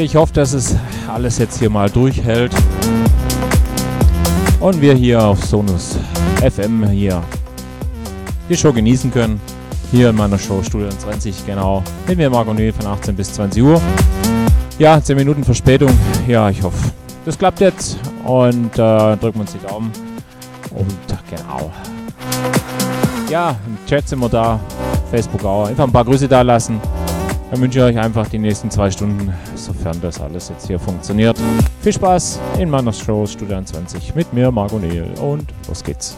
Ich hoffe, dass es alles jetzt hier mal durchhält. Und wir hier auf Sonus FM hier die Show genießen können. Hier in meiner Show Studio 20, genau. Mit mir Marco Nö von 18 bis 20 Uhr. Ja, 10 Minuten Verspätung. Ja, ich hoffe, das klappt jetzt. Und äh, drücken wir uns die Daumen. Und genau. Ja, im Chat sind wir da. Facebook auch. Einfach ein paar Grüße da lassen. Dann wünsche ich euch einfach die nächsten zwei Stunden, sofern das alles jetzt hier funktioniert. Viel Spaß in meiner Show Studio 20 mit mir, Marco Neil. Und los geht's.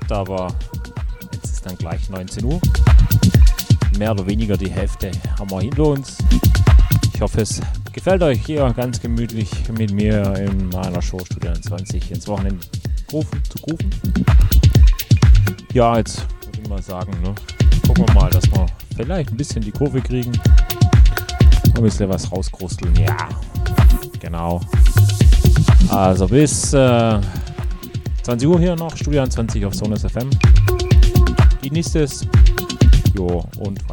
Nicht, aber jetzt ist dann gleich 19 Uhr. Mehr oder weniger die Hälfte haben wir hinter uns. Ich hoffe, es gefällt euch hier ganz gemütlich mit mir in meiner Show Studio 20 ins Wochenende rufen, zu rufen. Ja, jetzt würde ich mal sagen, ne? gucken wir mal, dass wir vielleicht ein bisschen die Kurve kriegen. Ein bisschen was rauskrusteln. Ja, genau. Also bis äh, 20 Uhr hier noch, Studio 20 auf Sonus FM. Genießt es. Jo, und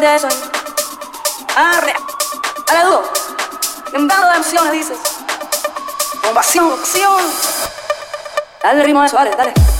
de eso. Ah, Arre, a la duda. En vano de emociones dices. Con pasión, pasión. Dale ritmo a eso, dale, dale.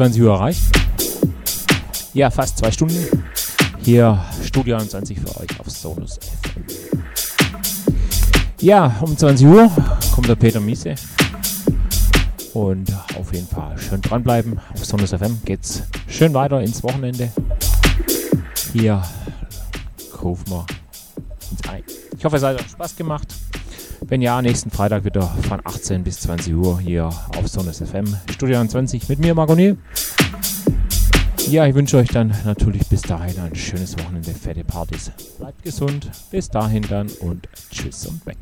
20 Uhr erreicht. Ja, fast zwei Stunden. Hier Studio 20 für euch auf Sonus FM. Ja, um 20 Uhr kommt der Peter Miese. Und auf jeden Fall schön dranbleiben. Auf Sonus FM geht's schön weiter ins Wochenende. Hier rufen wir uns ein. Ich hoffe, es hat euch Spaß gemacht. Wenn ja, nächsten Freitag wieder von 18 bis 20 Uhr hier auf Sonnes FM. Studio 20 mit mir, Marco Niel. Ja, ich wünsche euch dann natürlich bis dahin ein schönes Wochenende, fette Partys. Bleibt gesund. Bis dahin dann und tschüss und weg.